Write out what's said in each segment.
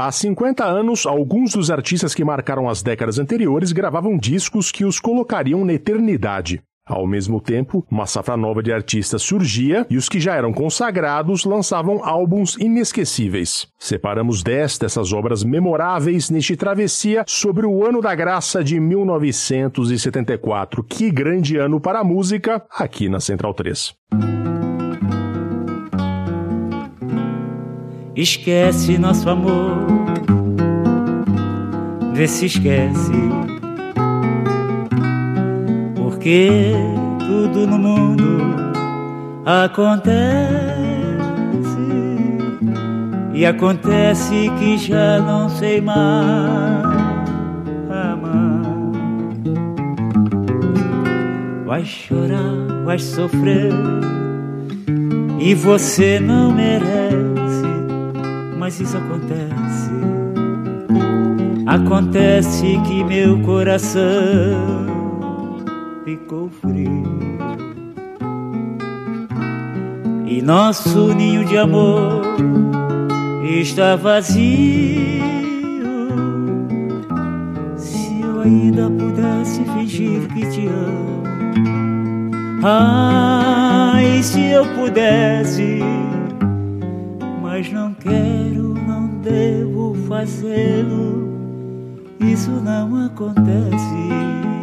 Há 50 anos, alguns dos artistas que marcaram as décadas anteriores gravavam discos que os colocariam na eternidade. Ao mesmo tempo, uma safra nova de artistas surgia e os que já eram consagrados lançavam álbuns inesquecíveis. Separamos 10 dessas obras memoráveis neste travessia sobre o ano da graça de 1974. Que grande ano para a música aqui na Central 3. Esquece nosso amor, vê se esquece. Porque tudo no mundo acontece. E acontece que já não sei mais. Amar. Vai chorar, vai sofrer. E você não merece, mas isso acontece. Acontece que meu coração ficou frio. E nosso ninho de amor está vazio. Se eu ainda pudesse fingir que te amo. Ai, se eu pudesse, mas não quero, não devo fazê-lo. Isso não acontece.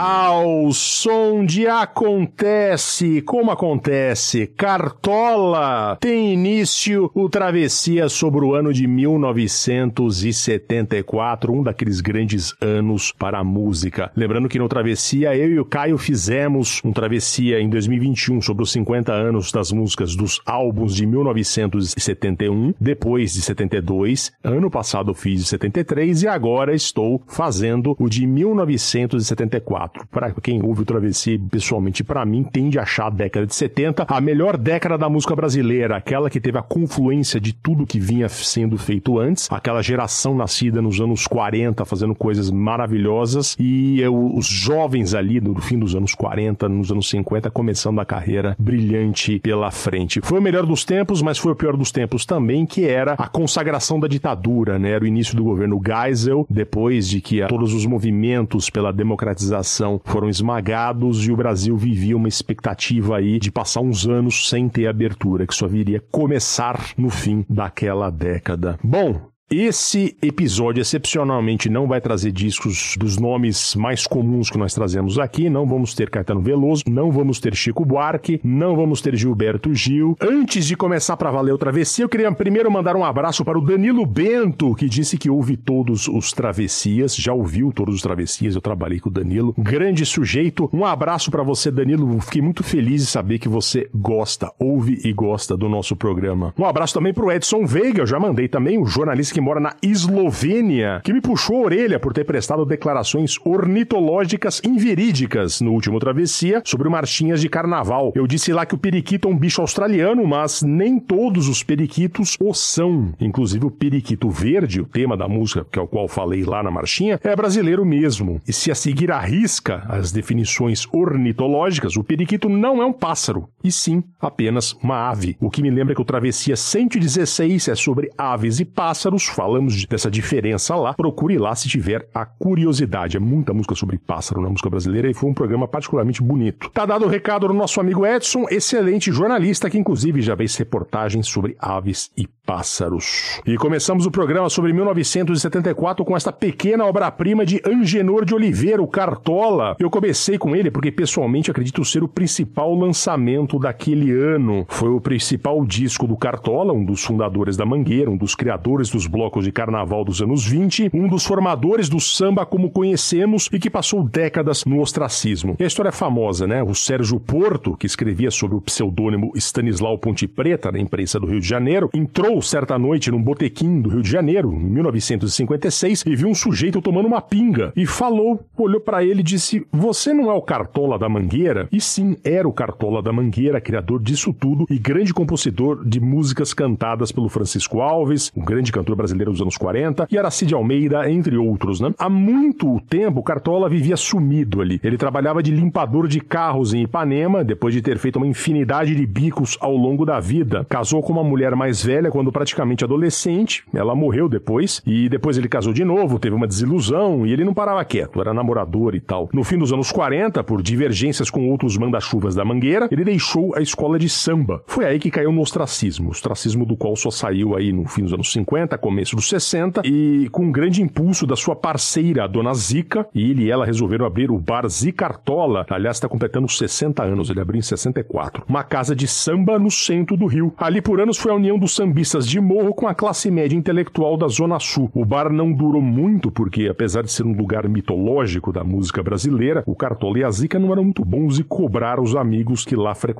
Ao som de Acontece, como acontece, Cartola tem início o Travessia sobre o ano de 1974, um daqueles grandes anos para a música. Lembrando que no Travessia eu e o Caio fizemos um Travessia em 2021 sobre os 50 anos das músicas dos álbuns de 1971, depois de 72, ano passado fiz de 73 e agora estou fazendo o de 1974. Para quem ouve o Travessia pessoalmente, para mim, tende a achar a década de 70 a melhor década da música brasileira, aquela que teve a confluência de tudo que vinha sendo feito antes, aquela geração nascida nos anos 40 fazendo coisas maravilhosas e eu, os jovens ali no fim dos anos 40, nos anos 50, começando a carreira brilhante pela frente. Foi o melhor dos tempos, mas foi o pior dos tempos também, que era a consagração da ditadura, né? Era o início do governo Geisel, depois de que todos os movimentos pela democratização foram esmagados e o Brasil vivia uma expectativa aí de passar uns anos sem ter abertura, que só viria começar no fim daquela década. Bom, esse episódio excepcionalmente não vai trazer discos dos nomes mais comuns que nós trazemos aqui. Não vamos ter Caetano Veloso, não vamos ter Chico Buarque, não vamos ter Gilberto Gil. Antes de começar para valer o travessia, eu queria primeiro mandar um abraço para o Danilo Bento, que disse que ouve todos os travessias, já ouviu todos os travessias. Eu trabalhei com o Danilo, grande sujeito. Um abraço para você, Danilo. Fiquei muito feliz de saber que você gosta, ouve e gosta do nosso programa. Um abraço também para o Edson Veiga, eu já mandei também, o jornalista que mora na Eslovênia, que me puxou a orelha por ter prestado declarações ornitológicas inverídicas no último travessia sobre marchinhas de carnaval. Eu disse lá que o periquito é um bicho australiano, mas nem todos os periquitos o são. Inclusive o periquito verde, o tema da música que é o qual falei lá na marchinha, é brasileiro mesmo. E se a seguir a risca as definições ornitológicas, o periquito não é um pássaro, e sim apenas uma ave. O que me lembra que o travessia 116 é sobre aves e pássaros, falamos dessa diferença lá. Procure lá se tiver a curiosidade. É muita música sobre pássaro na música brasileira e foi um programa particularmente bonito. Tá dado o recado do nosso amigo Edson, excelente jornalista que inclusive já fez reportagens sobre aves e pássaros. E começamos o programa sobre 1974 com esta pequena obra-prima de Angenor de Oliveira, o Cartola. Eu comecei com ele porque pessoalmente acredito ser o principal lançamento daquele ano. Foi o principal disco do Cartola, um dos fundadores da Mangueira, um dos criadores dos blocos de carnaval dos anos 20, um dos formadores do samba como conhecemos e que passou décadas no ostracismo. E a história é famosa, né? O Sérgio Porto, que escrevia sob o pseudônimo Stanislau Ponte Preta na imprensa do Rio de Janeiro, entrou certa noite num botequim do Rio de Janeiro, em 1956, e viu um sujeito tomando uma pinga e falou, olhou para ele e disse: "Você não é o Cartola da Mangueira?" E sim, era o Cartola da Mangueira, criador disso tudo e grande compositor de músicas cantadas pelo Francisco Alves, um grande cantor brasileiro dos anos 40, e Aracide Almeida, entre outros, né? Há muito tempo, Cartola vivia sumido ali. Ele trabalhava de limpador de carros em Ipanema, depois de ter feito uma infinidade de bicos ao longo da vida. Casou com uma mulher mais velha quando praticamente adolescente, ela morreu depois, e depois ele casou de novo, teve uma desilusão, e ele não parava quieto, era namorador e tal. No fim dos anos 40, por divergências com outros manda-chuvas da Mangueira, ele deixou a escola de samba. Foi aí que caiu no ostracismo, ostracismo do qual só saiu aí no fim dos anos 50, começo dos 60, e com um grande impulso da sua parceira, a dona Zica, e ele e ela resolveram abrir o bar Zicartola, aliás, está completando 60 anos, ele abriu em 64. Uma casa de samba no centro do Rio. Ali por anos foi a união dos sambistas de morro com a classe média intelectual da Zona Sul. O bar não durou muito porque, apesar de ser um lugar mitológico da música brasileira, o Cartola e a Zica não eram muito bons e cobraram os amigos que lá frequentavam.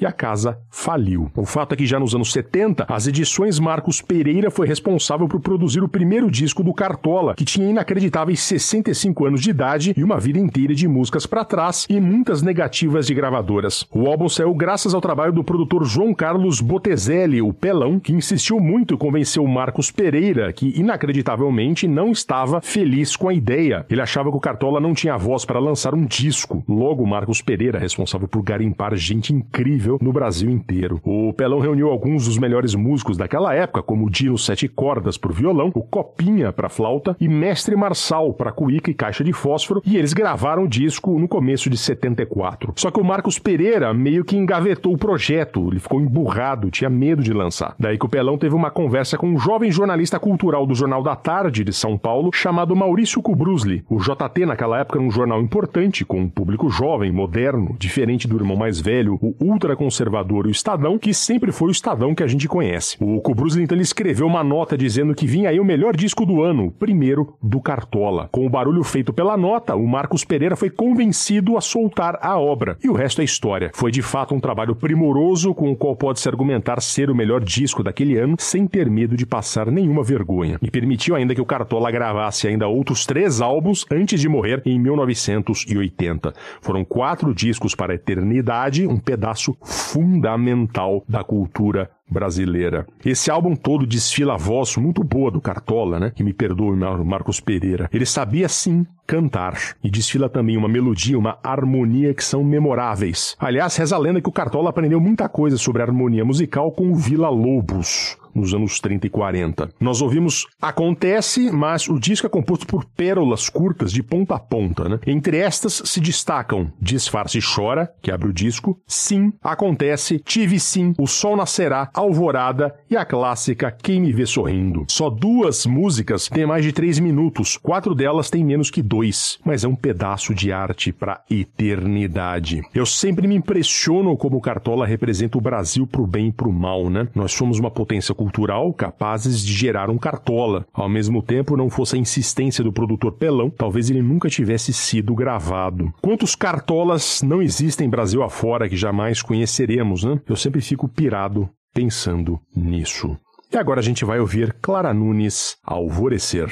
E a casa faliu. O fato é que já nos anos 70, as edições Marcos Pereira foi responsável por produzir o primeiro disco do Cartola, que tinha inacreditáveis 65 anos de idade e uma vida inteira de músicas para trás e muitas negativas de gravadoras. O álbum saiu graças ao trabalho do produtor João Carlos Botezelli, o Pelão, que insistiu muito e convenceu Marcos Pereira, que inacreditavelmente não estava feliz com a ideia. Ele achava que o Cartola não tinha voz para lançar um disco. Logo, Marcos Pereira, responsável por garimpar gente incrível no Brasil inteiro. O Pelão reuniu alguns dos melhores músicos daquela época, como o Dino Sete Cordas por violão, o Copinha para flauta e Mestre Marçal para cuíca e caixa de fósforo, e eles gravaram o disco no começo de 74. Só que o Marcos Pereira meio que engavetou o projeto, ele ficou emburrado, tinha medo de lançar. Daí que o Pelão teve uma conversa com um jovem jornalista cultural do Jornal da Tarde de São Paulo, chamado Maurício Kubrusli. O JT naquela época era um jornal importante, com um público jovem, moderno, diferente do irmão mais velho, o ultraconservador e o Estadão, que sempre foi o Estadão que a gente conhece. O Kubrusli então escreveu uma nota dizendo que vinha aí o melhor disco do ano, primeiro do Cartola. Com o barulho feito pela nota, o Marcos Pereira foi convencido a soltar a obra. E o resto é história. Foi de fato um trabalho primoroso com o qual pode-se argumentar ser o melhor disco daquele ano sem ter medo de passar nenhuma vergonha. E permitiu ainda que o Cartola gravasse ainda outros três álbuns antes de morrer em 1980. Foram quatro discos para a eternidade, um pedaço fundamental da cultura brasileira. Esse álbum todo desfila a voz muito boa do Cartola, né? Que me perdoe, Marcos Pereira. Ele sabia sim cantar e desfila também uma melodia, uma harmonia que são memoráveis. Aliás, reza a lenda que o Cartola aprendeu muita coisa sobre harmonia musical com o Vila Lobos nos anos 30 e 40. Nós ouvimos Acontece, mas o disco é composto por pérolas curtas de ponta a ponta. Né? Entre estas se destacam Disfarce Chora, que abre o disco, Sim, Acontece, Tive Sim, O Sol Nascerá, Alvorada e a clássica Quem Me Vê Sorrindo. Só duas músicas têm mais de três minutos, quatro delas têm menos que dois, mas é um pedaço de arte para eternidade. Eu sempre me impressiono como o Cartola representa o Brasil pro bem e pro mal, né? Nós somos uma potência cultural capazes de gerar um Cartola. Ao mesmo tempo, não fosse a insistência do produtor Pelão, talvez ele nunca tivesse sido gravado. Quantos Cartolas não existem Brasil afora que jamais conheceremos, né? Eu sempre fico pirado pensando nisso. E agora a gente vai ouvir Clara Nunes Alvorecer.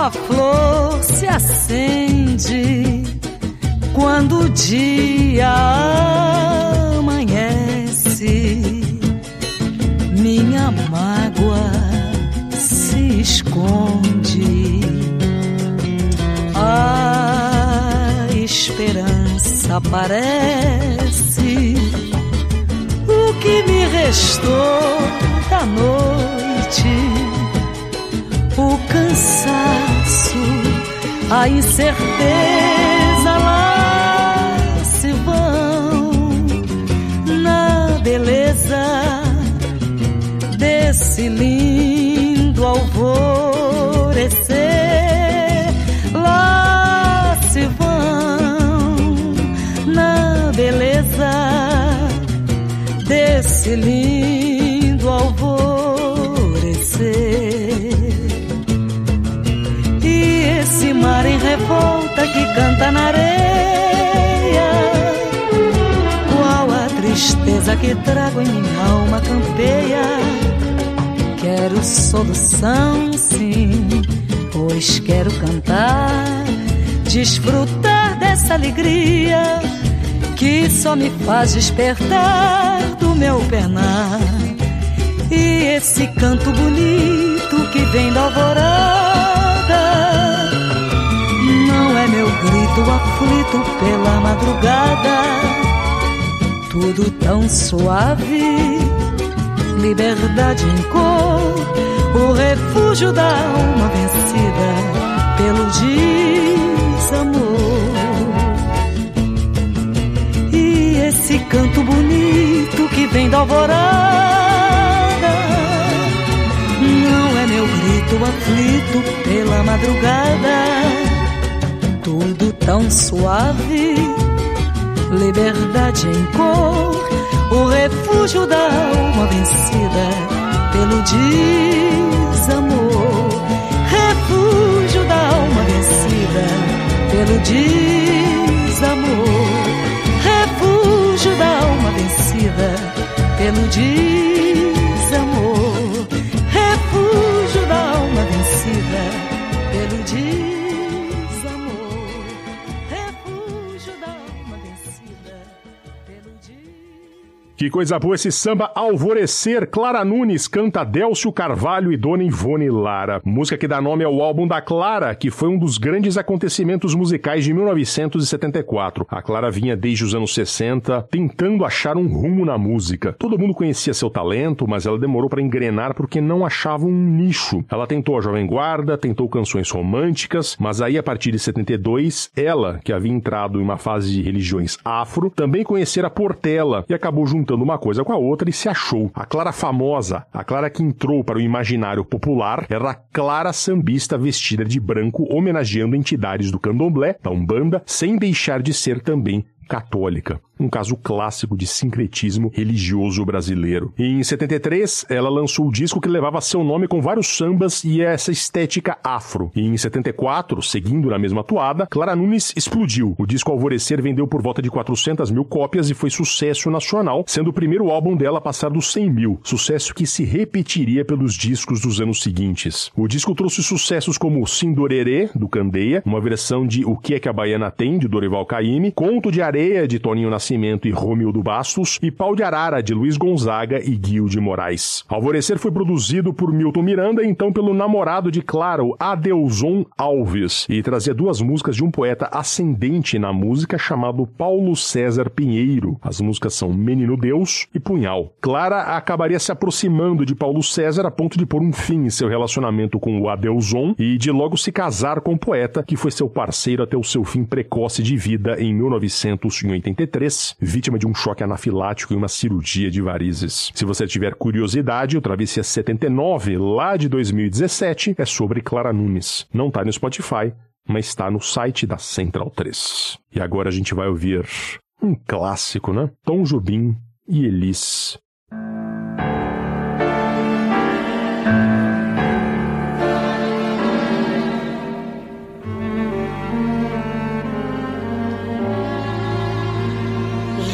A flor se acende quando o dia amanhece. Minha mágoa se esconde. A esperança aparece. O que me restou da noite o cansaço, a incerteza lá se vão na beleza desse lindo alvor. alvorecer. Lá se vão na beleza desse lindo canta na areia. Qual a tristeza que trago em minha alma campeia Quero solução, sim, pois quero cantar, desfrutar dessa alegria que só me faz despertar do meu penar. E esse canto bonito que vem da alvorada grito aflito pela madrugada, tudo tão suave. Liberdade em cor, o refúgio da alma vencida pelo desamor. E esse canto bonito que vem da alvorada. Não é meu grito aflito pela madrugada, tudo tão suave, liberdade em cor o refúgio da alma vencida pelo desamor. Refúgio da alma vencida pelo desamor. Refúgio da alma vencida pelo desamor. Que coisa boa esse samba Alvorecer. Clara Nunes canta Délcio Carvalho e Dona Ivone Lara. Música que dá nome ao álbum da Clara, que foi um dos grandes acontecimentos musicais de 1974. A Clara vinha desde os anos 60 tentando achar um rumo na música. Todo mundo conhecia seu talento, mas ela demorou para engrenar porque não achava um nicho. Ela tentou a Jovem Guarda, tentou canções românticas, mas aí a partir de 72, ela, que havia entrado em uma fase de religiões afro, também conhecera Portela e acabou juntando juntando uma coisa com a outra e se achou. A Clara famosa, a Clara que entrou para o imaginário popular, era a Clara sambista vestida de branco, homenageando entidades do candomblé, da Umbanda, sem deixar de ser também católica um caso clássico de sincretismo religioso brasileiro. Em 73, ela lançou o disco que levava seu nome com vários sambas e essa estética afro. E em 74, seguindo na mesma toada, Clara Nunes explodiu. O disco Alvorecer vendeu por volta de 400 mil cópias e foi sucesso nacional, sendo o primeiro álbum dela a passar dos 100 mil, sucesso que se repetiria pelos discos dos anos seguintes. O disco trouxe sucessos como Sindorerê, do Candeia, uma versão de O Que É Que a Baiana Tem, de Dorival Caymmi, Conto de Areia, de Toninho Nascimento, Nascimento e Romildo Bastos, e Pau de Arara, de Luiz Gonzaga e Guil de Moraes. Alvorecer foi produzido por Milton Miranda, então pelo namorado de Claro, Adelson Alves, e trazia duas músicas de um poeta ascendente na música chamado Paulo César Pinheiro. As músicas são Menino Deus e Punhal. Clara acabaria se aproximando de Paulo César a ponto de pôr um fim em seu relacionamento com o Adelson e de logo se casar com o poeta, que foi seu parceiro até o seu fim precoce de vida em 1983, vítima de um choque anafilático e uma cirurgia de varizes. Se você tiver curiosidade, o Travessia 79, lá de 2017, é sobre Clara Nunes. Não está no Spotify, mas está no site da Central 3. E agora a gente vai ouvir um clássico, né? Tom Jobim e Elis.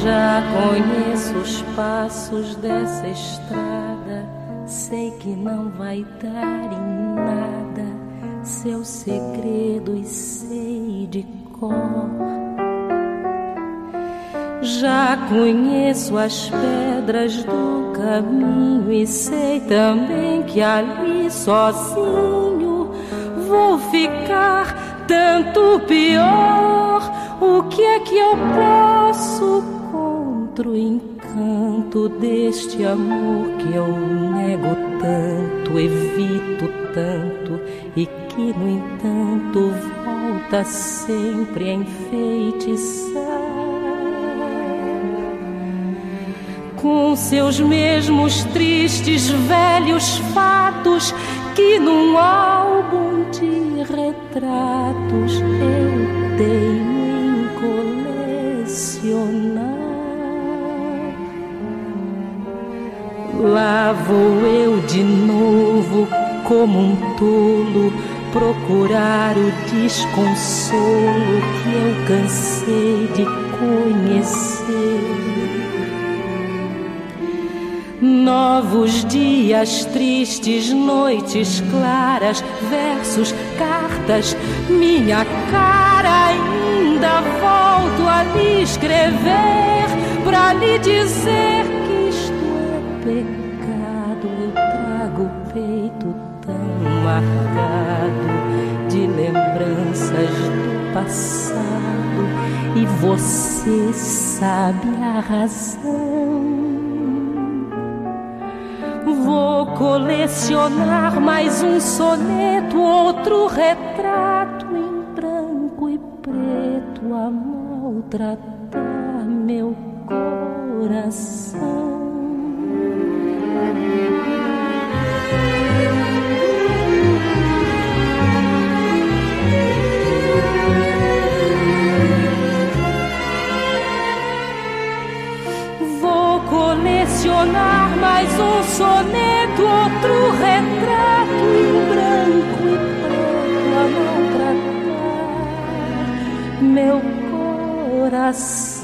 Já conheço os passos dessa estrada, sei que não vai dar em nada seus segredos sei de cor. Já conheço as pedras do caminho e sei também que ali sozinho vou ficar tanto pior. O que é que eu posso outro encanto deste amor que eu nego tanto, evito tanto e que, no entanto, volta sempre a enfeitiçar. Com seus mesmos tristes velhos fatos que num álbum de retratos eu tenho em colecionar. Lá vou eu de novo, como um tolo, procurar o desconsolo que eu cansei de conhecer. Novos dias tristes, noites claras, versos, cartas, minha cara ainda volto a lhe escrever para lhe dizer pecado. Eu trago o peito tão marcado de lembranças do passado e você sabe a razão. Vou colecionar mais um soneto, outro retrato em branco e preto a maltratar meu coração. Mais um soneto, outro retrato em branco e preto a maltratar meu coração.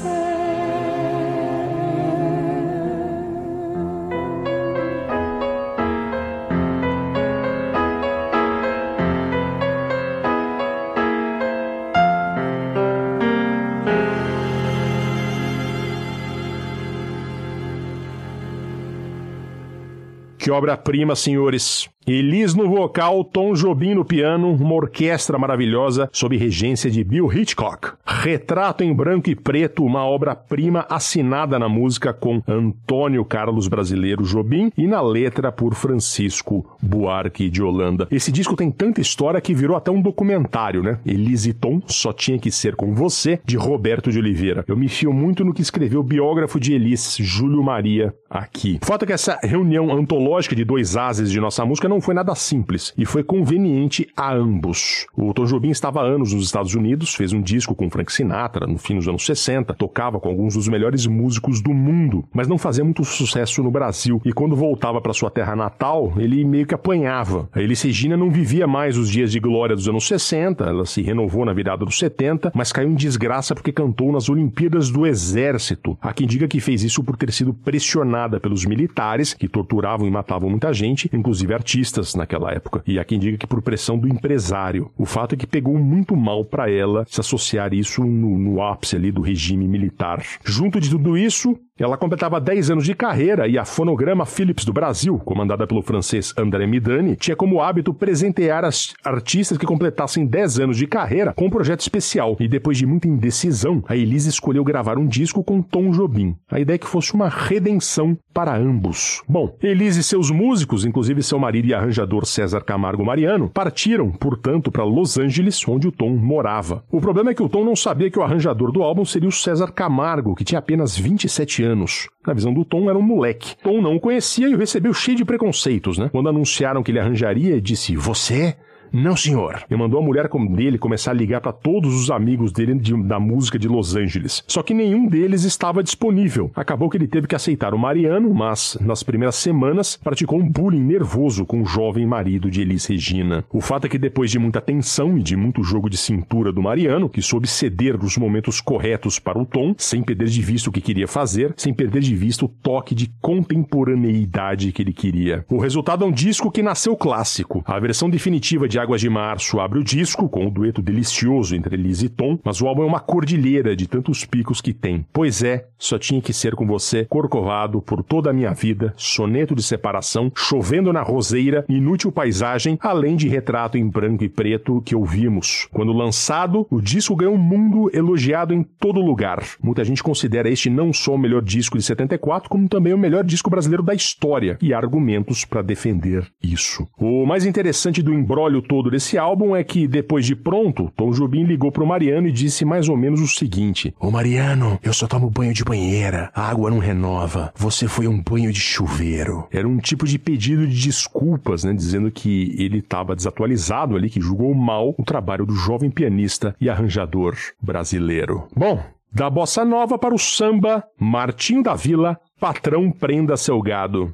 Que obra-prima, senhores. Elis no vocal, Tom Jobim no piano, uma orquestra maravilhosa sob regência de Bill Hitchcock. Retrato em branco e preto, uma obra-prima assinada na música com Antônio Carlos Brasileiro Jobim e na letra por Francisco Buarque de Holanda. Esse disco tem tanta história que virou até um documentário, né? Elis e Tom só tinha que ser com você, de Roberto de Oliveira. Eu me fio muito no que escreveu o biógrafo de Elis, Júlio Maria, aqui. O fato é que essa reunião antológica de dois ases de nossa música não foi nada simples e foi conveniente a ambos. O Tom Jobim estava há anos nos Estados Unidos, fez um disco com Frank Sinatra no fim dos anos 60, tocava com alguns dos melhores músicos do mundo, mas não fazia muito sucesso no Brasil. E quando voltava para sua terra natal, ele meio que apanhava. A Elis Regina não vivia mais os dias de glória dos anos 60, ela se renovou na virada dos 70, mas caiu em desgraça porque cantou nas Olimpíadas do Exército. Há quem diga que fez isso por ter sido pressionada pelos militares, que torturavam e matavam muita gente, inclusive artistas naquela época. E há quem diga que por pressão do empresário. O fato é que pegou muito mal para ela se associar isso no, no ápice ali do regime militar. Junto de tudo isso, ela completava 10 anos de carreira e a Fonograma Philips do Brasil, comandada pelo francês André Midani, tinha como hábito presentear as artistas que completassem 10 anos de carreira com um projeto especial. E depois de muita indecisão, a Elise escolheu gravar um disco com Tom Jobim. A ideia é que fosse uma redenção para ambos. Bom, Elise e seus músicos, inclusive seu marido e arranjador César Camargo Mariano, partiram, portanto, para Los Angeles, onde o Tom morava. O problema é que o Tom não sabia que o arranjador do álbum seria o César Camargo, que tinha apenas 27 anos. Na visão do Tom, era um moleque. Tom não o conhecia e o recebeu cheio de preconceitos, né? Quando anunciaram que ele arranjaria, disse: Você? Não, senhor. E mandou a mulher dele começar a ligar para todos os amigos dele de, da música de Los Angeles. Só que nenhum deles estava disponível. Acabou que ele teve que aceitar o Mariano, mas nas primeiras semanas praticou um bullying nervoso com o jovem marido de Elis Regina. O fato é que depois de muita tensão e de muito jogo de cintura do Mariano, que soube ceder nos momentos corretos para o tom, sem perder de vista o que queria fazer, sem perder de vista o toque de contemporaneidade que ele queria. O resultado é um disco que nasceu clássico. A versão definitiva de Águas de Março abre o disco com um dueto delicioso entre Liz e Tom, mas o álbum é uma cordilheira de tantos picos que tem. Pois é, só tinha que ser com você, Corcovado, por toda a minha vida, soneto de separação, chovendo na roseira, inútil paisagem, além de retrato em branco e preto que ouvimos. Quando lançado, o disco ganhou um mundo elogiado em todo lugar. Muita gente considera este não só o melhor disco de 74, como também o melhor disco brasileiro da história, e há argumentos para defender isso. O mais interessante do embrólio todo desse álbum é que, depois de pronto, Tom Jobim ligou pro Mariano e disse mais ou menos o seguinte: Ô Mariano, eu só tomo banho de banheira, a água não renova, você foi um banho de chuveiro. Era um tipo de pedido de desculpas, né? Dizendo que ele estava desatualizado ali, que julgou mal o trabalho do jovem pianista e arranjador brasileiro. Bom, da bossa nova para o samba, Martinho da Vila, patrão prenda seu gado.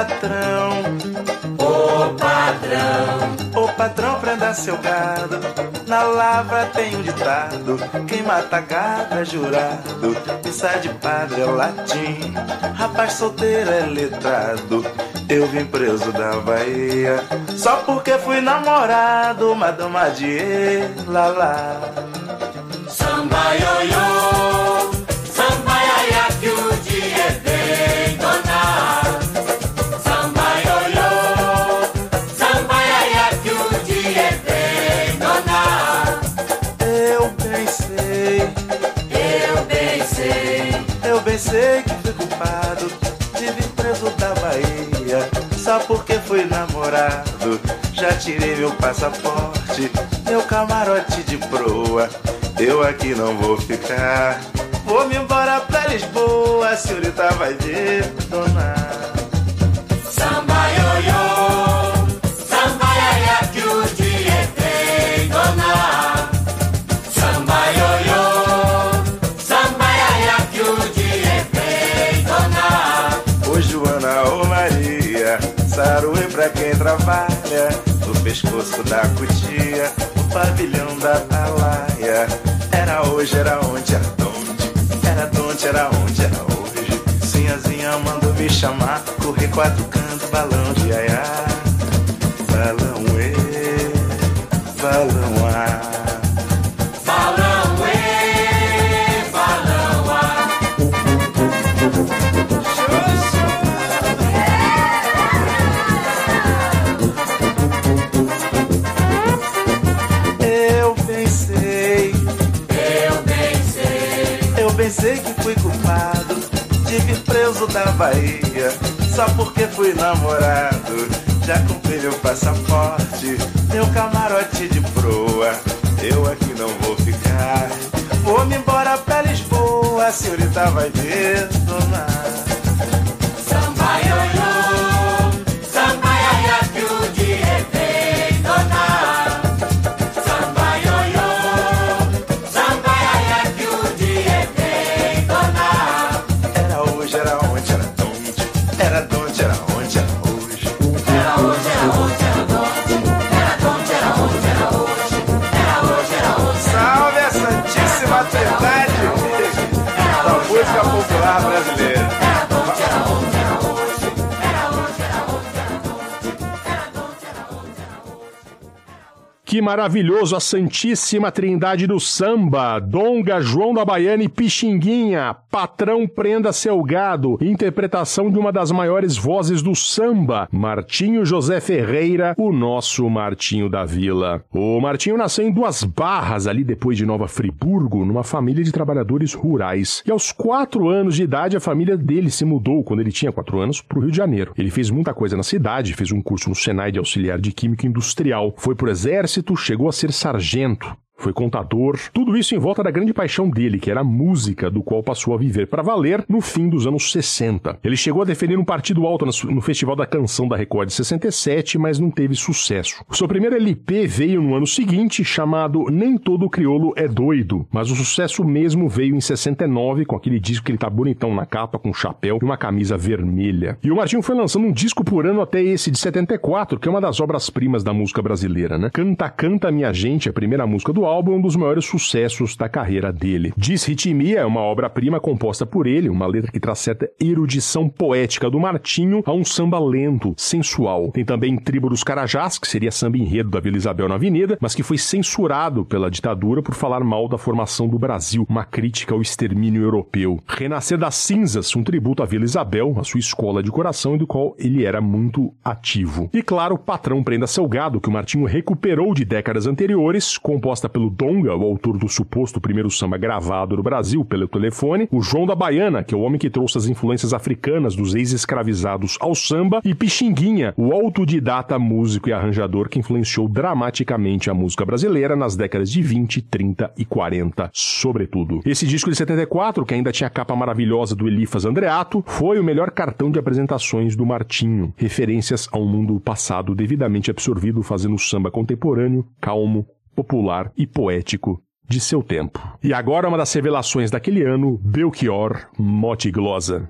Patrão, ô patrão, ô patrão prenda seu gado. Na lavra tem um ditado: quem mata gado é jurado. E sai de padre é latim, rapaz solteiro é letrado. Eu vim preso da Bahia só porque fui namorado, madama de lá lá. Samba ioiô, fui namorado. Já tirei meu passaporte, meu camarote de proa. Eu aqui não vou ficar. Vou me embora pra Lisboa, a senhorita vai ver, quem trabalha, no pescoço da cutia, no pavilhão da atalaia. Era hoje, era onde, era onde, era donde, era onde, era hoje. Sinhazinha mandou me chamar, correr quatro cantos, balão de aiá. Balão e, balão a. da Bahia só porque fui namorado. Já comprei meu passaporte, meu camarote de proa. Eu aqui não vou ficar. Vou me embora pra Lisboa, a senhorita vai dona. samba hoje, era onde, era onde, era donde, era onde, era hoje. Era hoje, era onde, era onde, era onde, era onde, era hoje. Era hoje, era onde, Salve a Santíssima Trindade! Da música popular brasileira. Que maravilhoso a Santíssima Trindade do Samba, Donga, João da Baiana e Pixinguinha, Patrão Prenda Seu Gado, interpretação de uma das maiores vozes do samba, Martinho José Ferreira, o nosso Martinho da Vila. O Martinho nasceu em Duas Barras, ali depois de Nova Friburgo, numa família de trabalhadores rurais. E aos quatro anos de idade, a família dele se mudou, quando ele tinha quatro anos, para o Rio de Janeiro. Ele fez muita coisa na cidade, fez um curso no Senai de auxiliar de Química Industrial, foi pro exército, chegou a ser sargento. Foi contador, tudo isso em volta da grande paixão dele, que era a música, do qual passou a viver para valer no fim dos anos 60. Ele chegou a defender um partido alto no Festival da Canção da Record de 67, mas não teve sucesso. O seu primeiro LP veio no ano seguinte, chamado Nem Todo Criolo é Doido, mas o sucesso mesmo veio em 69, com aquele disco que ele tá bonitão na capa, com um chapéu e uma camisa vermelha. E o Martinho foi lançando um disco por ano até esse de 74, que é uma das obras-primas da música brasileira, né? Canta, Canta Minha Gente, a primeira música do álbum, é um dos maiores sucessos da carreira dele. Diz Ritmia é uma obra-prima composta por ele, uma letra que traz certa erudição poética do Martinho a um samba lento, sensual. Tem também Tribo dos Carajás, que seria samba enredo da Vila Isabel na Avenida, mas que foi censurado pela ditadura por falar mal da formação do Brasil, uma crítica ao extermínio europeu. Renascer das Cinzas, um tributo à Vila Isabel, a sua escola de coração e do qual ele era muito ativo. E claro, Patrão Prenda Seu Gado, que o Martinho recuperou de décadas anteriores, composta pelo pelo Donga, o autor do suposto primeiro samba gravado no Brasil pelo telefone, o João da Baiana, que é o homem que trouxe as influências africanas dos ex-escravizados ao samba, e Pixinguinha, o autodidata músico e arranjador que influenciou dramaticamente a música brasileira nas décadas de 20, 30 e 40, sobretudo. Esse disco de 74, que ainda tinha a capa maravilhosa do Elifas Andreato, foi o melhor cartão de apresentações do Martinho, referências a um mundo passado devidamente absorvido fazendo samba contemporâneo, calmo, popular e poético de seu tempo. E agora uma das revelações daquele ano, Belchior Motiglosa.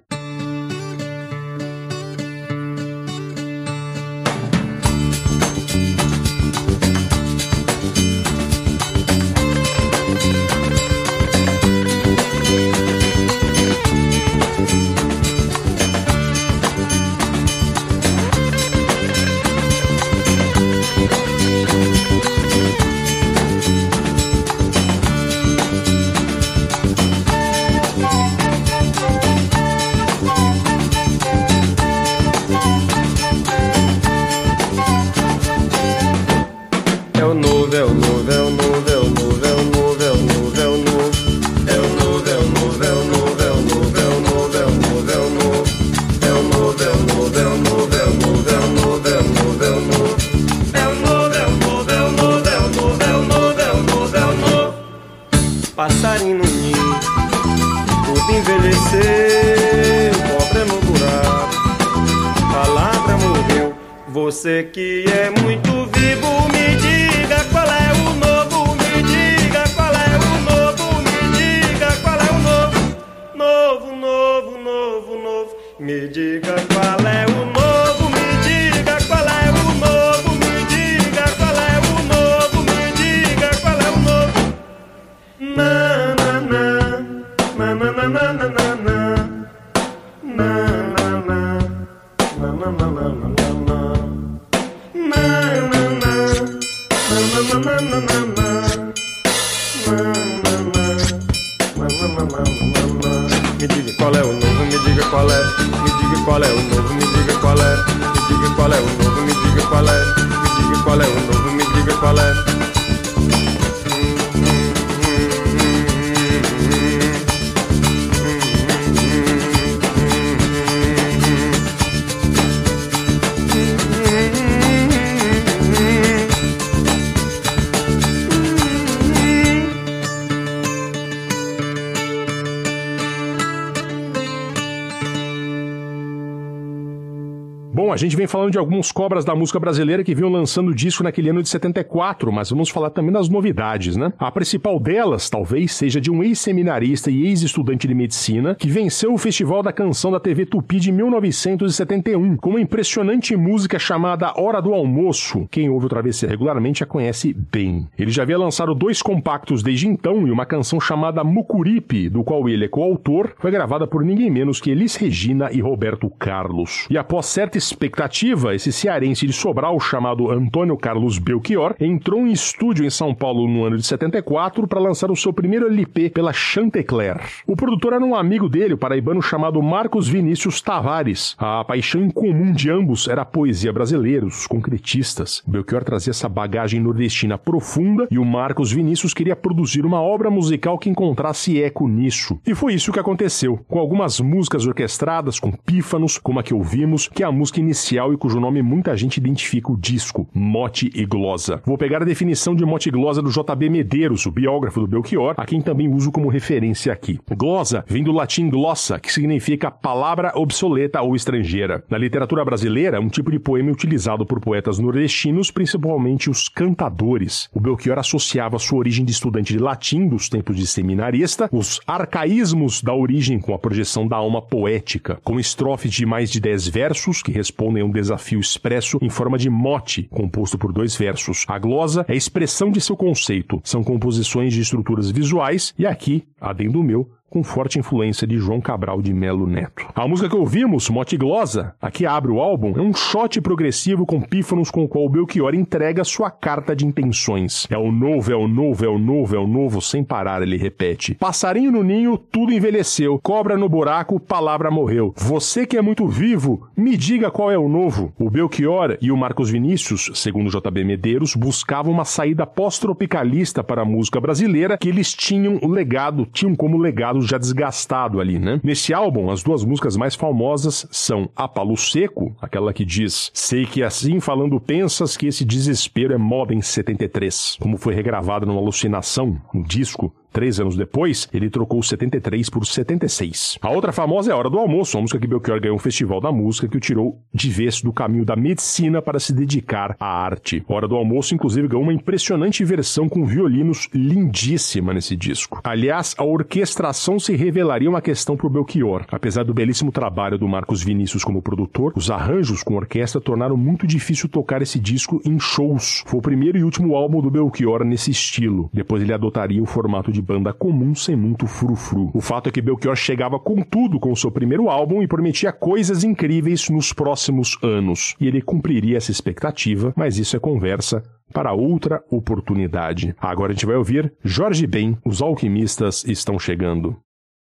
Me diga qual é o novo, gente vem falando de alguns cobras da música brasileira que vinham lançando disco naquele ano de 74, mas vamos falar também das novidades, né? A principal delas, talvez, seja de um ex-seminarista e ex-estudante de medicina que venceu o Festival da Canção da TV Tupi de 1971 com uma impressionante música chamada Hora do Almoço. Quem ouve o Travessia regularmente a conhece bem. Ele já havia lançado dois compactos desde então e uma canção chamada Mucuripe, do qual ele é coautor, foi gravada por ninguém menos que Elis Regina e Roberto Carlos. E após certa expectativa, esse cearense de Sobral, chamado Antônio Carlos Belchior, entrou em estúdio em São Paulo no ano de 74 para lançar o seu primeiro LP pela Chantecler. O produtor era um amigo dele, o paraibano chamado Marcos Vinícius Tavares. A paixão em comum de ambos era a poesia brasileira, os concretistas. Belchior trazia essa bagagem nordestina profunda e o Marcos Vinícius queria produzir uma obra musical que encontrasse eco nisso. E foi isso que aconteceu, com algumas músicas orquestradas, com pífanos, como a que ouvimos, que é a música inicial e cujo nome muita gente identifica o disco, Mote e Glosa. Vou pegar a definição de Mote e Glosa do JB Medeiros, o biógrafo do Belchior, a quem também uso como referência aqui. Glosa vem do latim glossa, que significa palavra obsoleta ou estrangeira. Na literatura brasileira, é um tipo de poema utilizado por poetas nordestinos, principalmente os cantadores. O Belchior associava sua origem de estudante de latim dos tempos de seminarista, os arcaísmos da origem com a projeção da alma poética, com estrofes de mais de dez versos que respondem a um desafio expresso em forma de mote, composto por dois versos. A glosa é expressão de seu conceito, são composições de estruturas visuais, e aqui, adendo meu, com forte influência de João Cabral de Melo Neto. A música que ouvimos, Mote Glosa, aqui abre o álbum, é um shot progressivo com pífanos com o qual Belchior entrega sua carta de intenções. É o novo, é o novo, é o novo, é o novo, sem parar, ele repete. Passarinho no ninho, tudo envelheceu. Cobra no buraco, palavra morreu. Você que é muito vivo, me diga qual é o novo. O Belchior e o Marcos Vinícius, segundo JB Medeiros, buscavam uma saída pós-tropicalista para a música brasileira que eles tinham legado, tinham como legado já desgastado ali, né? Nesse álbum, as duas músicas mais famosas são A Palo Seco, aquela que diz Sei que assim falando pensas que esse desespero é moda em 73, como foi regravado numa alucinação, no disco Três anos depois, ele trocou 73 por 76. A outra famosa é a Hora do Almoço, música que Belchior ganhou um festival da música que o tirou de vez do caminho da medicina para se dedicar à arte. A Hora do Almoço, inclusive, ganhou uma impressionante versão com violinos lindíssima nesse disco. Aliás, a orquestração se revelaria uma questão para o Belchior. Apesar do belíssimo trabalho do Marcos Vinícius como produtor, os arranjos com orquestra tornaram muito difícil tocar esse disco em shows. Foi o primeiro e último álbum do Belchior nesse estilo. Depois ele adotaria o formato de banda comum sem muito frufru. O fato é que Belchior chegava com tudo com o seu primeiro álbum e prometia coisas incríveis nos próximos anos. E ele cumpriria essa expectativa, mas isso é conversa para outra oportunidade. Agora a gente vai ouvir Jorge Ben, os alquimistas estão chegando.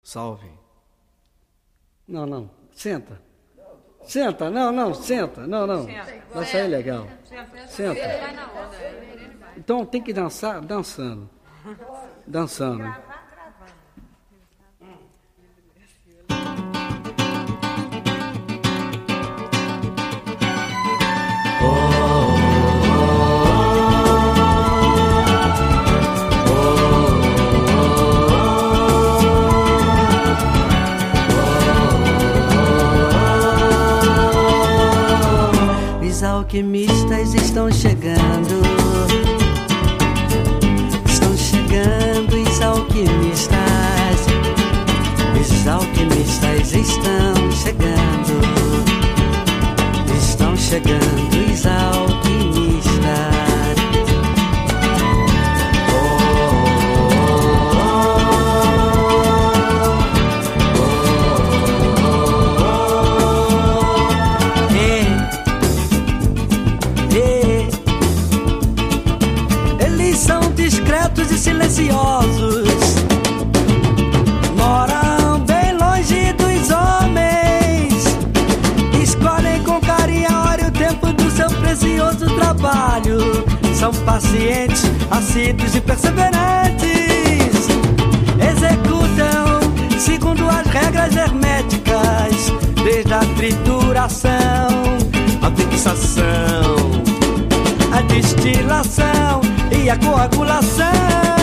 Salve. Não, não. Senta. Senta, não, não, senta. Não, não. Vai sair legal. Senta. Então tem que dançar dançando. Dançando. Os alquimistas estão chegando. Estão chegando. Estão chegando os São pacientes, assíduos e perseverantes. Executam segundo as regras herméticas, desde a trituração, a fixação, a destilação e a coagulação.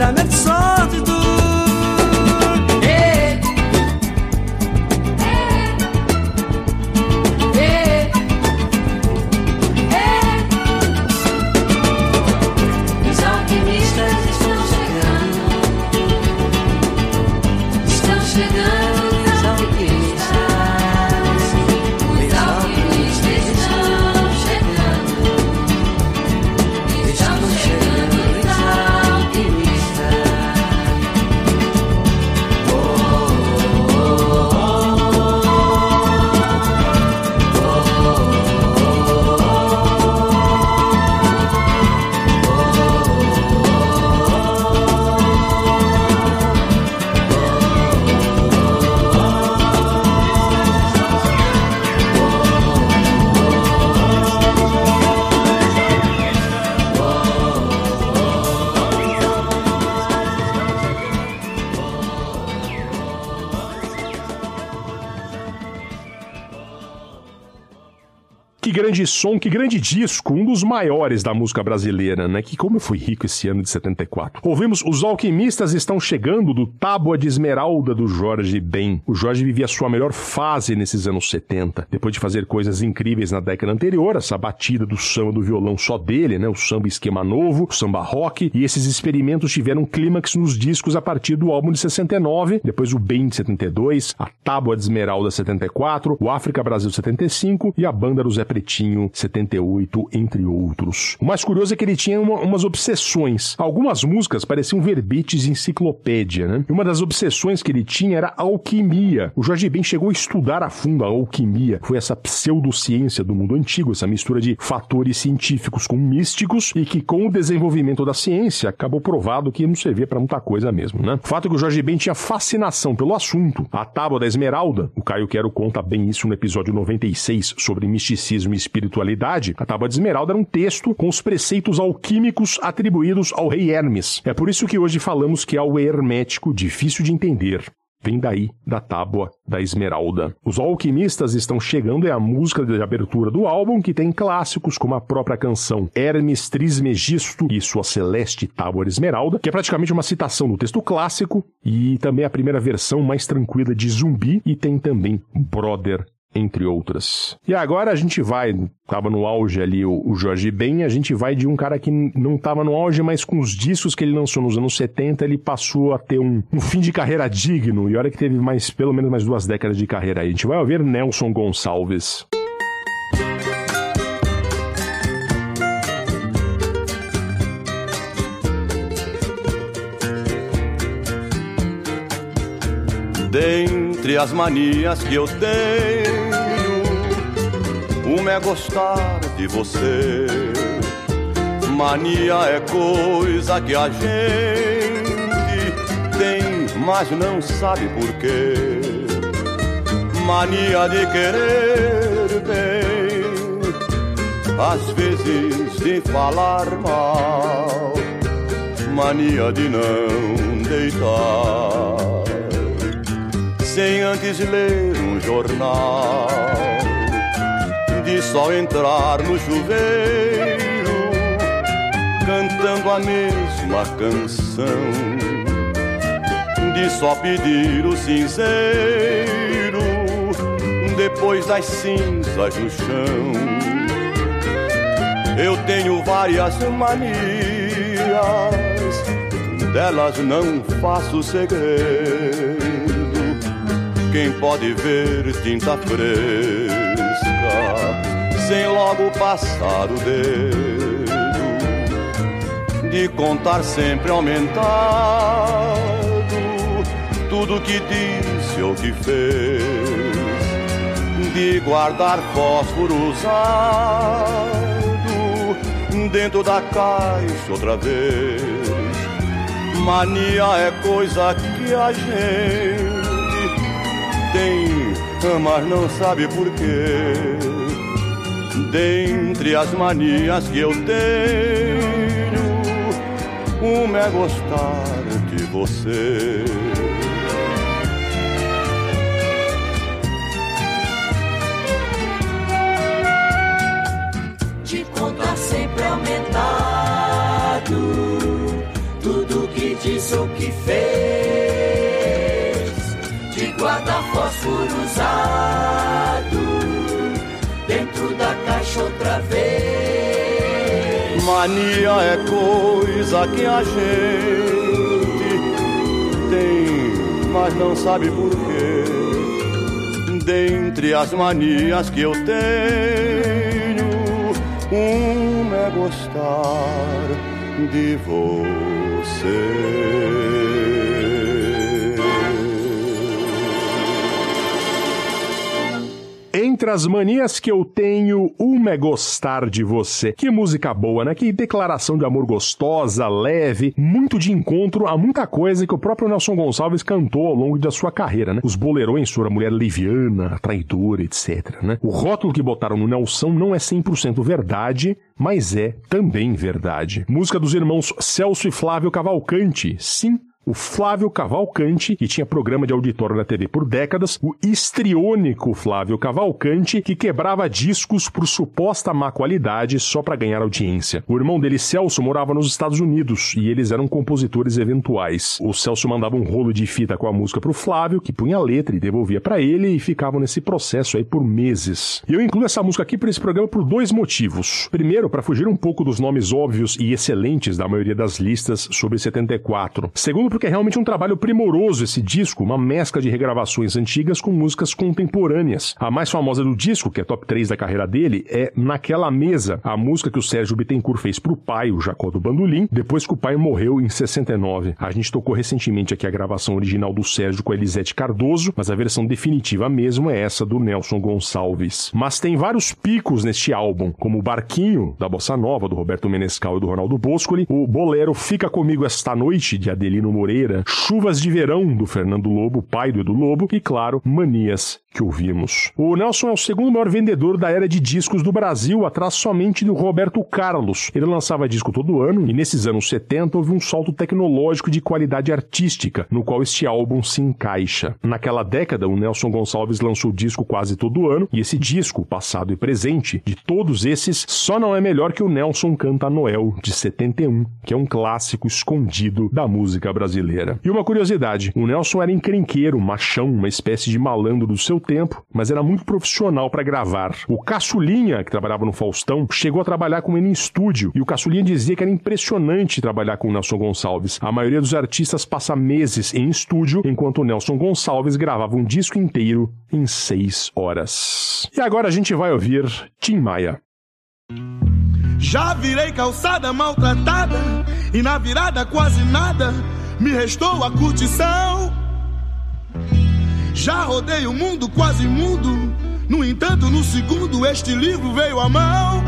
verem et saat grande som, que grande disco, um dos maiores da música brasileira, né? Que como eu fui rico esse ano de 74. Ouvimos Os Alquimistas Estão Chegando, do Tábua de Esmeralda, do Jorge Ben. O Jorge vivia sua melhor fase nesses anos 70. Depois de fazer coisas incríveis na década anterior, essa batida do samba do violão só dele, né? O samba esquema novo, o samba rock, e esses experimentos tiveram clímax nos discos a partir do álbum de 69, depois o Ben de 72, a Tábua de Esmeralda 74, o África Brasil 75 e a banda do Zé Pretinho 78, entre outros. O mais curioso é que ele tinha uma- umas obsessões. Algumas músicas pareciam verbetes de enciclopédia, né? E uma das obsessões que ele tinha era alquimia. O Jorge Ben chegou a estudar a fundo a alquimia. Foi essa pseudociência do mundo antigo, essa mistura de fatores científicos com místicos e que com o desenvolvimento da ciência acabou provado que não servia para muita coisa mesmo, né? O fato é que o Jorge Ben tinha fascinação pelo assunto. A Tábua da Esmeralda, o Caio Quero conta bem isso no episódio 96 sobre misticismo e espiritualidade. A Tábua de Esmeralda era um texto com os preceitos alquímicos atribuídos ao rei Hermes. É por isso que hoje falamos que é o hermético difícil de entender. Vem daí, da tábua da Esmeralda. Os alquimistas estão chegando é a música de abertura do álbum, que tem clássicos como a própria canção Hermes Trismegisto e sua celeste tábua de Esmeralda, que é praticamente uma citação do texto clássico, e também a primeira versão mais tranquila de Zumbi, e tem também Brother entre outras. E agora a gente vai, tava no auge ali o, o Jorge Ben, a gente vai de um cara que não tava no auge, mas com os discos que ele lançou nos anos 70, ele passou a ter um, um fim de carreira digno, e olha que teve mais, pelo menos mais duas décadas de carreira aí. A gente vai ouvir Nelson Gonçalves. Dentre as manias que eu tenho, uma é gostar de você. Mania é coisa que a gente tem, mas não sabe por quê. Mania de querer bem, às vezes de falar mal. Mania de não deitar sem antes ler um jornal, de só entrar no chuveiro, cantando a mesma canção, de só pedir o cinzeiro, depois das cinzas no chão. Eu tenho várias manias, delas não faço segredo. Quem pode ver tinta fresca sem logo passar o dedo? De contar sempre aumentado tudo que disse ou que fez, de guardar fósforo usado dentro da caixa outra vez. Mania é coisa que a gente tem, mas não sabe por quê. Dentre as manias que eu tenho, uma é gostar de você. De contar sempre aumentado Tudo que disse ou que fez fósforo usado Dentro da caixa outra vez Mania é coisa que a gente tem, mas não sabe por quê. Dentre as manias que eu tenho, uma é gostar de você. Entre as manias que eu tenho, uma é gostar de você. Que música boa, né? Que declaração de amor gostosa, leve, muito de encontro a muita coisa que o próprio Nelson Gonçalves cantou ao longo da sua carreira, né? Os boleirões sobre a mulher liviana, traidora, etc, né? O rótulo que botaram no Nelson não é 100% verdade, mas é também verdade. Música dos irmãos Celso e Flávio Cavalcante. Sim, o Flávio Cavalcante, que tinha programa de auditório na TV por décadas, o histriônico Flávio Cavalcante, que quebrava discos por suposta má qualidade só para ganhar audiência. O irmão dele, Celso, morava nos Estados Unidos e eles eram compositores eventuais. O Celso mandava um rolo de fita com a música pro Flávio, que punha a letra e devolvia para ele e ficavam nesse processo aí por meses. E eu incluo essa música aqui para esse programa por dois motivos. Primeiro, para fugir um pouco dos nomes óbvios e excelentes da maioria das listas sobre 74. Segundo, porque é realmente um trabalho primoroso esse disco, uma mescla de regravações antigas com músicas contemporâneas. A mais famosa do disco, que é top 3 da carreira dele, é Naquela Mesa, a música que o Sérgio Bittencourt fez pro pai, o Jacó do Bandolim, depois que o pai morreu em 69. A gente tocou recentemente aqui a gravação original do Sérgio com a Elisete Cardoso, mas a versão definitiva mesmo é essa do Nelson Gonçalves. Mas tem vários picos neste álbum, como o Barquinho, da Bossa Nova, do Roberto Menescal e do Ronaldo Boscoli, o Bolero Fica Comigo Esta Noite, de Adelino Moreira, Chuvas de Verão, do Fernando Lobo, pai do Edu Lobo, e claro, Manias, que ouvimos. O Nelson é o segundo maior vendedor da era de discos do Brasil, atrás somente do Roberto Carlos. Ele lançava disco todo ano e nesses anos 70 houve um salto tecnológico de qualidade artística, no qual este álbum se encaixa. Naquela década, o Nelson Gonçalves lançou disco quase todo ano e esse disco, passado e presente, de todos esses, só não é melhor que o Nelson Canta Noel, de 71, que é um clássico escondido da música brasileira. E uma curiosidade, o Nelson era encrenqueiro, machão, uma espécie de malandro do seu tempo, mas era muito profissional para gravar. O Caçulinha, que trabalhava no Faustão, chegou a trabalhar com ele em estúdio, e o Caçulinha dizia que era impressionante trabalhar com o Nelson Gonçalves. A maioria dos artistas passa meses em estúdio, enquanto o Nelson Gonçalves gravava um disco inteiro em seis horas. E agora a gente vai ouvir Tim Maia. Já virei calçada maltratada e na virada quase nada me restou a curtição. Já rodei o mundo quase mudo, no entanto, no segundo este livro veio à mão.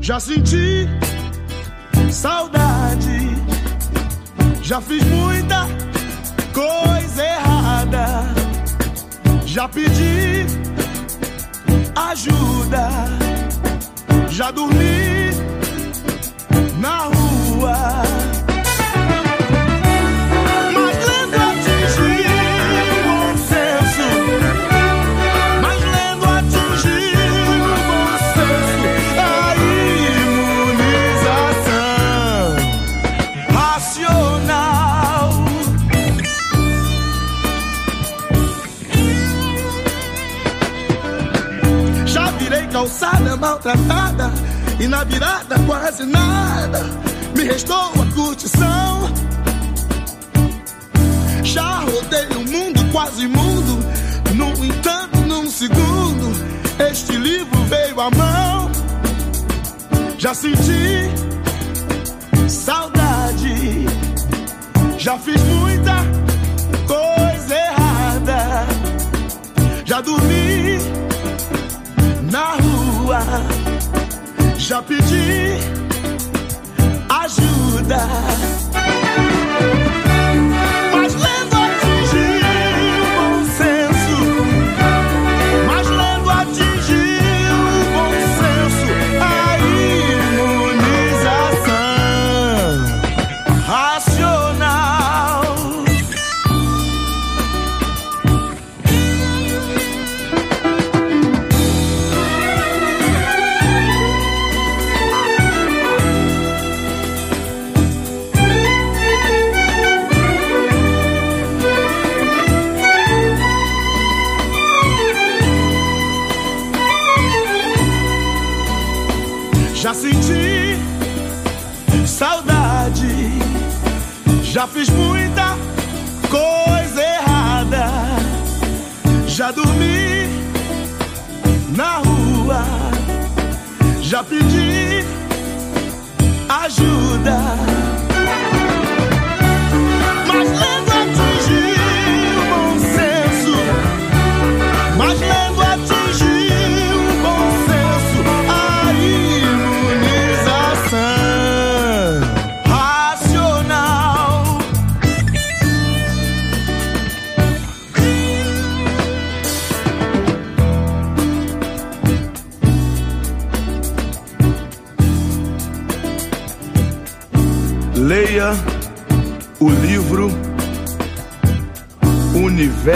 Já senti saudade, já fiz muita coisa errada, já pedi ajuda, já dormi na rua. Calçada maltratada e na virada quase nada. Me restou a curtição. Já rodei o mundo quase mundo, no entanto, num segundo, este livro veio à mão. Já senti saudade, já fiz muita coisa errada, já dormi na rua, já pedi ajuda. Já pedi ajuda.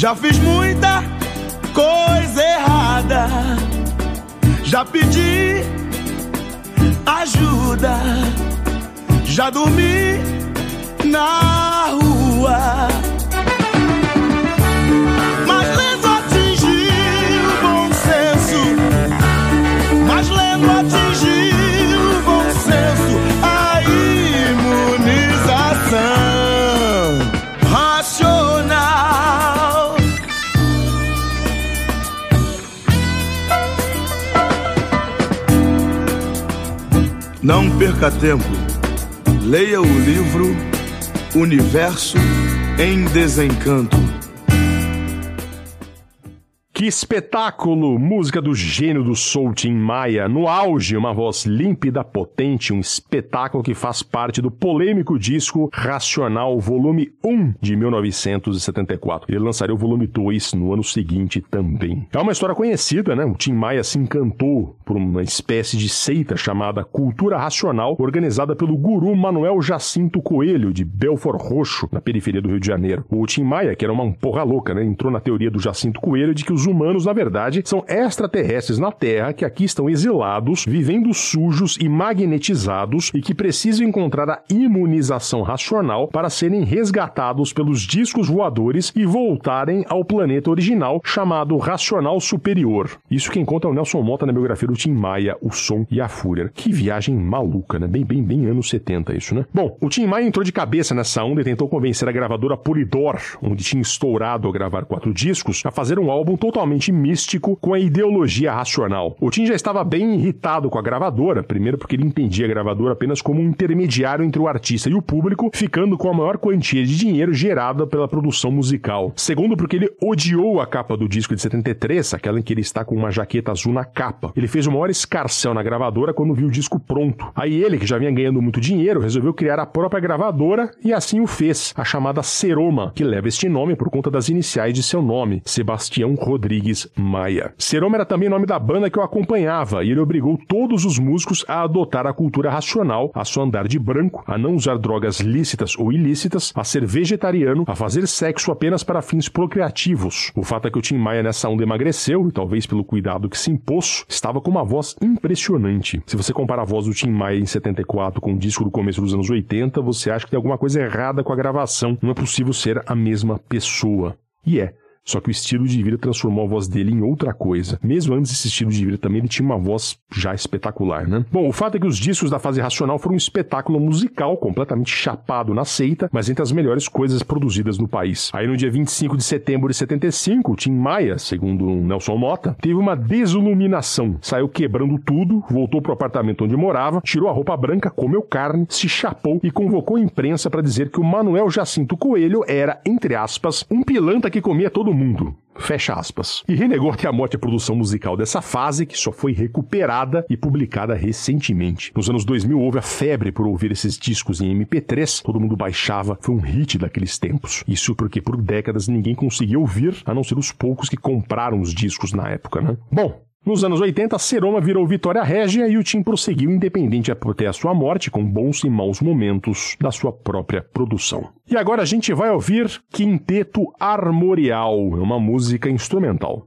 já fiz muita coisa errada, já pedi ajuda, já dormi na rua. Perca tempo. Leia o livro Universo em Desencanto. Que espetáculo! Música do gênio do soul Tim Maia. No auge, uma voz límpida, potente, um espetáculo que faz parte do polêmico disco Racional Volume 1 de 1974. Ele lançaria o volume 2 no ano seguinte também. É uma história conhecida, né? O Tim Maia se encantou por uma espécie de seita chamada Cultura Racional, organizada pelo guru Manuel Jacinto Coelho, de Belfort Roxo, na periferia do Rio de Janeiro. O Tim Maia, que era uma porra louca, né? Entrou na teoria do Jacinto Coelho de que os humanos, na verdade, são extraterrestres na Terra que aqui estão exilados, vivendo sujos e magnetizados e que precisam encontrar a imunização racional para serem resgatados pelos discos voadores e voltarem ao planeta original chamado Racional Superior. Isso quem conta é o Nelson Mota na biografia do Tim Maia, O Som e a Fúria. Que viagem maluca, né? Bem, bem, bem anos 70 isso, né? Bom, o Tim Maia entrou de cabeça nessa onda e tentou convencer a gravadora Polydor, onde tinha estourado a gravar quatro discos, a fazer um álbum totalmente místico com a ideologia racional. O Tim já estava bem irritado com a gravadora, primeiro porque ele entendia a gravadora apenas como um intermediário entre o artista e o público, ficando com a maior quantia de dinheiro gerada pela produção musical. Segundo, porque ele odiou a capa do disco de 73, aquela em que ele está com uma jaqueta azul na capa. Ele fez o maior escarcel na gravadora quando viu o disco pronto. Aí ele, que já vinha ganhando muito dinheiro, resolveu criar a própria gravadora e assim o fez, a chamada Seroma, que leva este nome por conta das iniciais de seu nome, Sebastião Rodrigues Maia. Seroma era também o nome da banda que o acompanhava e ele obrigou todos os músicos a adotar a cultura racional, a só andar de branco, a não usar drogas lícitas ou ilícitas, a ser vegetariano, a fazer sexo apenas para fins procriativos. O fato é que o Tim Maia nessa onda emagreceu e talvez pelo cuidado que se impôs, estava com uma voz impressionante. Se você compara a voz do Tim Maia em 74 com o disco do começo dos anos 80, você acha que tem alguma coisa errada com a gravação. Não é possível ser a mesma pessoa. E é. Só que o estilo de vida transformou a voz dele em outra coisa. Mesmo antes desse estilo de vida também, ele tinha uma voz já espetacular, né? Bom, o fato é que os discos da fase racional foram um espetáculo musical completamente chapado na seita, mas entre as melhores coisas produzidas no país. Aí no dia 25 de setembro de 75, o Tim Maia, segundo Nelson Mota, teve uma desiluminação. Saiu quebrando tudo, voltou pro apartamento onde morava, tirou a roupa branca, comeu carne, se chapou e convocou a imprensa para dizer que o Manuel Jacinto Coelho era, entre aspas, um pilantra que comia todo mundo. Fecha aspas. E renegou até a morte a produção musical dessa fase, que só foi recuperada e publicada recentemente. Nos anos 2000 houve a febre por ouvir esses discos em MP3, todo mundo baixava, foi um hit daqueles tempos. Isso porque por décadas ninguém conseguia ouvir, a não ser os poucos que compraram os discos na época, né? Bom, nos anos 80, Seroma virou Vitória Régia e o Tim prosseguiu independente até a sua morte, com bons e maus momentos da sua própria produção. E agora a gente vai ouvir Quinteto Armorial, uma música instrumental.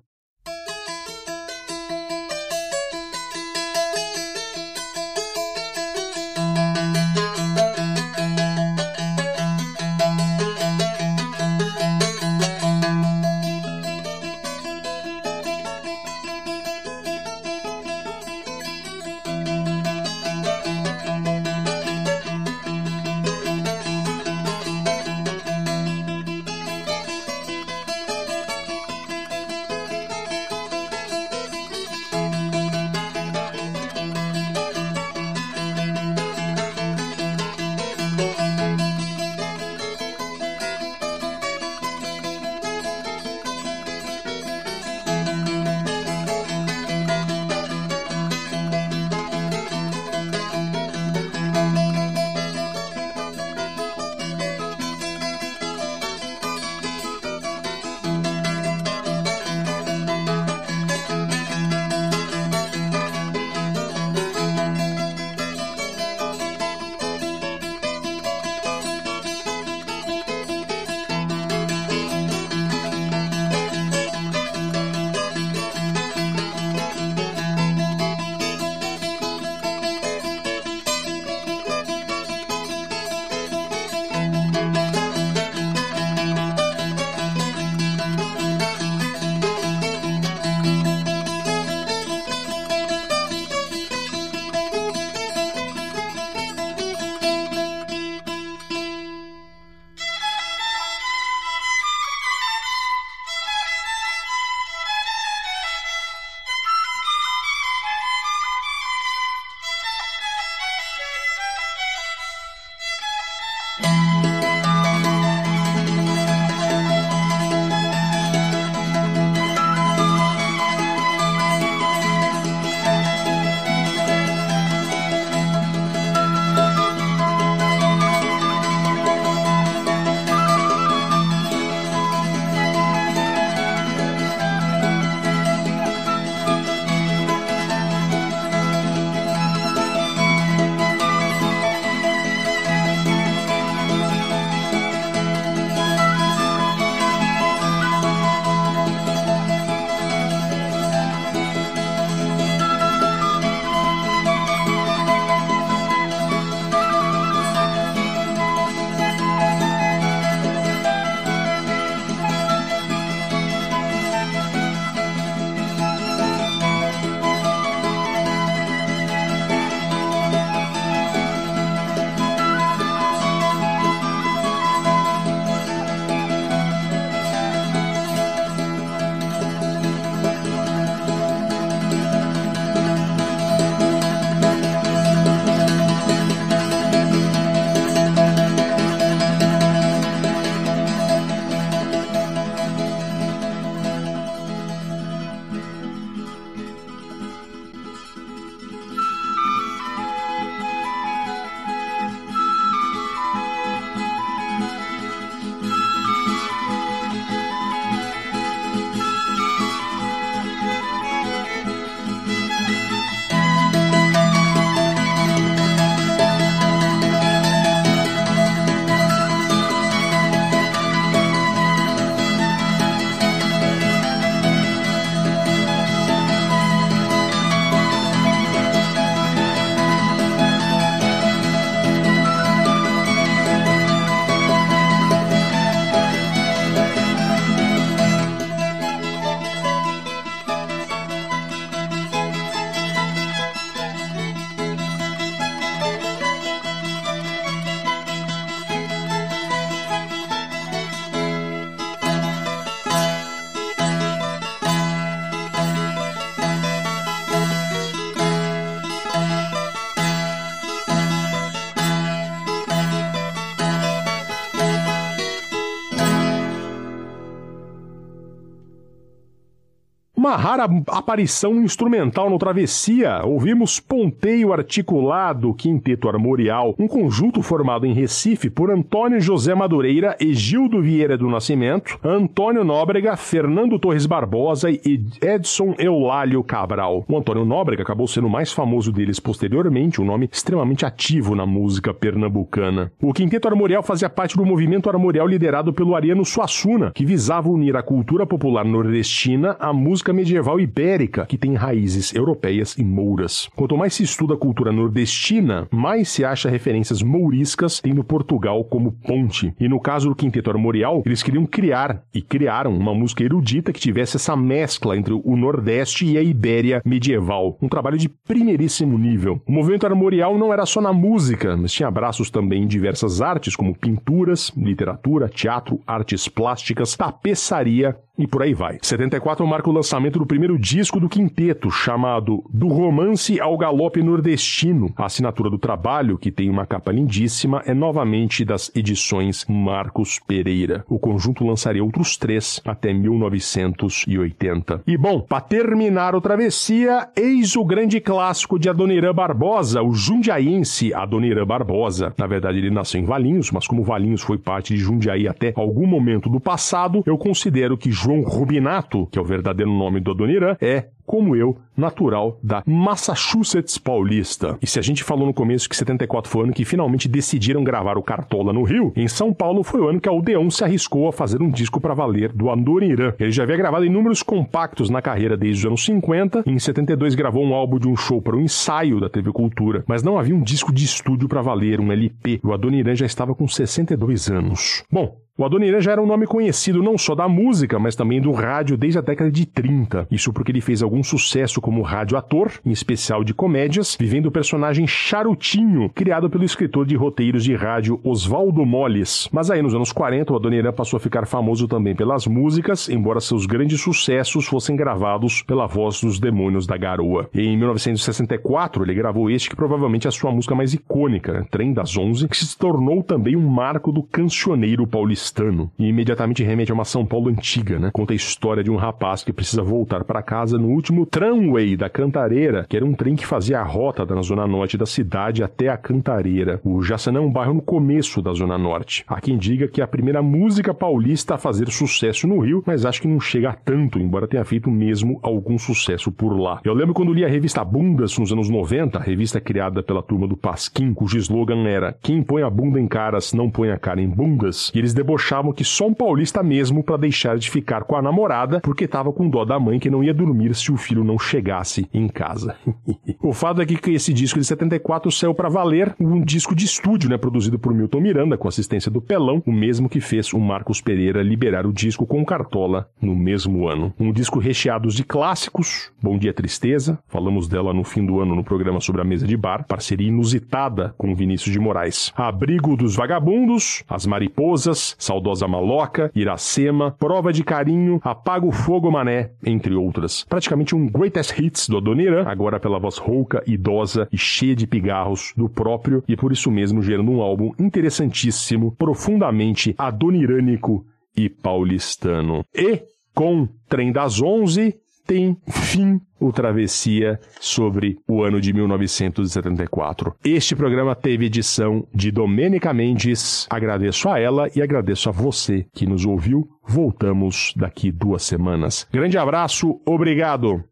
Uma rara aparição instrumental no Travessia, ouvimos Ponteio Articulado, Quinteto Armorial, um conjunto formado em Recife por Antônio José Madureira e Gildo Vieira do Nascimento, Antônio Nóbrega, Fernando Torres Barbosa e Edson Eulálio Cabral. O Antônio Nóbrega acabou sendo o mais famoso deles posteriormente, um nome extremamente ativo na música pernambucana. O Quinteto Armorial fazia parte do movimento armorial liderado pelo Ariano Suassuna, que visava unir a cultura popular nordestina à música medieval ibérica, que tem raízes europeias e mouras. Quanto mais se estuda a cultura nordestina, mais se acha referências mouriscas, tendo Portugal como ponte. E no caso do Quinteto Armorial, eles queriam criar e criaram uma música erudita que tivesse essa mescla entre o Nordeste e a Ibéria medieval. Um trabalho de primeiríssimo nível. O movimento armorial não era só na música, mas tinha abraços também em diversas artes, como pinturas, literatura, teatro, artes plásticas, tapeçaria e por aí vai. 74 marca o lançamento do primeiro disco do quinteto, chamado Do Romance ao Galope Nordestino. A assinatura do trabalho, que tem uma capa lindíssima, é novamente das edições Marcos Pereira. O conjunto lançaria outros três até 1980. E bom, para terminar o Travessia, eis o grande clássico de Adoniran Barbosa, o jundiaense Adoniran Barbosa. Na verdade, ele nasceu em Valinhos, mas como Valinhos foi parte de Jundiaí até algum momento do passado, eu considero que João Rubinato, que é o verdadeiro nome do Adoniran, é como eu, natural da Massachusetts paulista. E se a gente falou no começo que 74 foi o ano que finalmente decidiram gravar o Cartola no Rio, em São Paulo foi o ano que a Odeon se arriscou a fazer um disco para valer do Adoniran. Ele já havia gravado inúmeros compactos na carreira desde os anos 50, e em 72 gravou um álbum de um show para um ensaio da TV Cultura, mas não havia um disco de estúdio para valer, um LP. O Adoniran já estava com 62 anos. Bom, o Adoniran já era um nome conhecido não só da música, mas também do rádio desde a década de 30. Isso porque ele fez algum sucesso como rádio-ator, em especial de comédias, vivendo o personagem Charutinho, criado pelo escritor de roteiros de rádio Oswaldo Molles. Mas aí nos anos 40, o Adoniran passou a ficar famoso também pelas músicas, embora seus grandes sucessos fossem gravados pela voz dos Demônios da Garoa. Em 1964, ele gravou este que provavelmente é a sua música mais icônica, né? Trem das Onze, que se tornou também um marco do cancioneiro paulistano e imediatamente remete a uma São Paulo antiga, né? Conta a história de um rapaz que precisa voltar para casa no último tramway da Cantareira, que era um trem que fazia a rota da zona norte da cidade até a Cantareira. O Jaçanã é um bairro no começo da zona norte. Há quem diga que é a primeira música paulista a fazer sucesso no Rio, mas acho que não chega a tanto, embora tenha feito mesmo algum sucesso por lá. Eu lembro quando li a revista Bundas nos anos 90, revista criada pela turma do Pasquim, cujo slogan era Quem põe a bunda em caras não põe a cara em bundas, e eles debochavam que só um paulista mesmo para deixar de ficar com a namorada porque tava com dó da mãe que não ia dormir se o filho não chegasse em casa. o fato é que esse disco de 74 saiu para valer um disco de estúdio, né, produzido por Milton Miranda com assistência do Pelão, o mesmo que fez o Marcos Pereira liberar o disco com Cartola no mesmo ano. Um disco recheado de clássicos, Bom Dia Tristeza, falamos dela no fim do ano no programa sobre a mesa de bar, parceria inusitada com Vinícius de Moraes. Abrigo dos Vagabundos, As Mariposas, Saudosa Maloca, Iracema, Prova de Carinho, Apaga o Fogo Mané, entre outras. Praticamente um greatest hits do Adoniran, agora pela voz rouca, idosa e cheia de pigarros do próprio, e por isso mesmo gerando um álbum interessantíssimo, profundamente adonirânico e paulistano. E com Trem das Onze tem fim o Travessia sobre o ano de 1974. Este programa teve edição de Domênica Mendes. Agradeço a ela e agradeço a você que nos ouviu. Voltamos daqui duas semanas. Grande abraço, obrigado!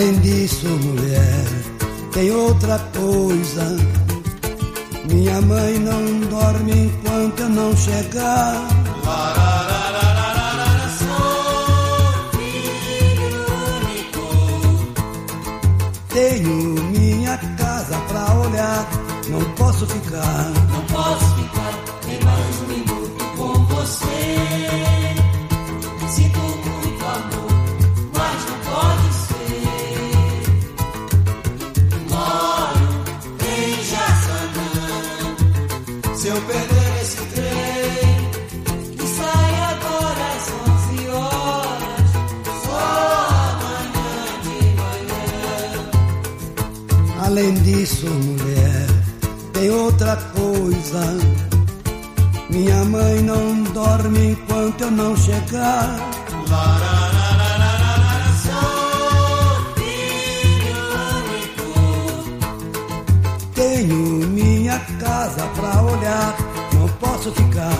Além disso, mulher, tem outra coisa. Minha mãe não dorme enquanto eu não chegar. Sou filho único. Tenho minha casa pra olhar, não posso ficar. Não posso ficar Minha mãe não dorme enquanto eu não chegar. Sou filho único. Tenho minha casa pra olhar, não posso ficar.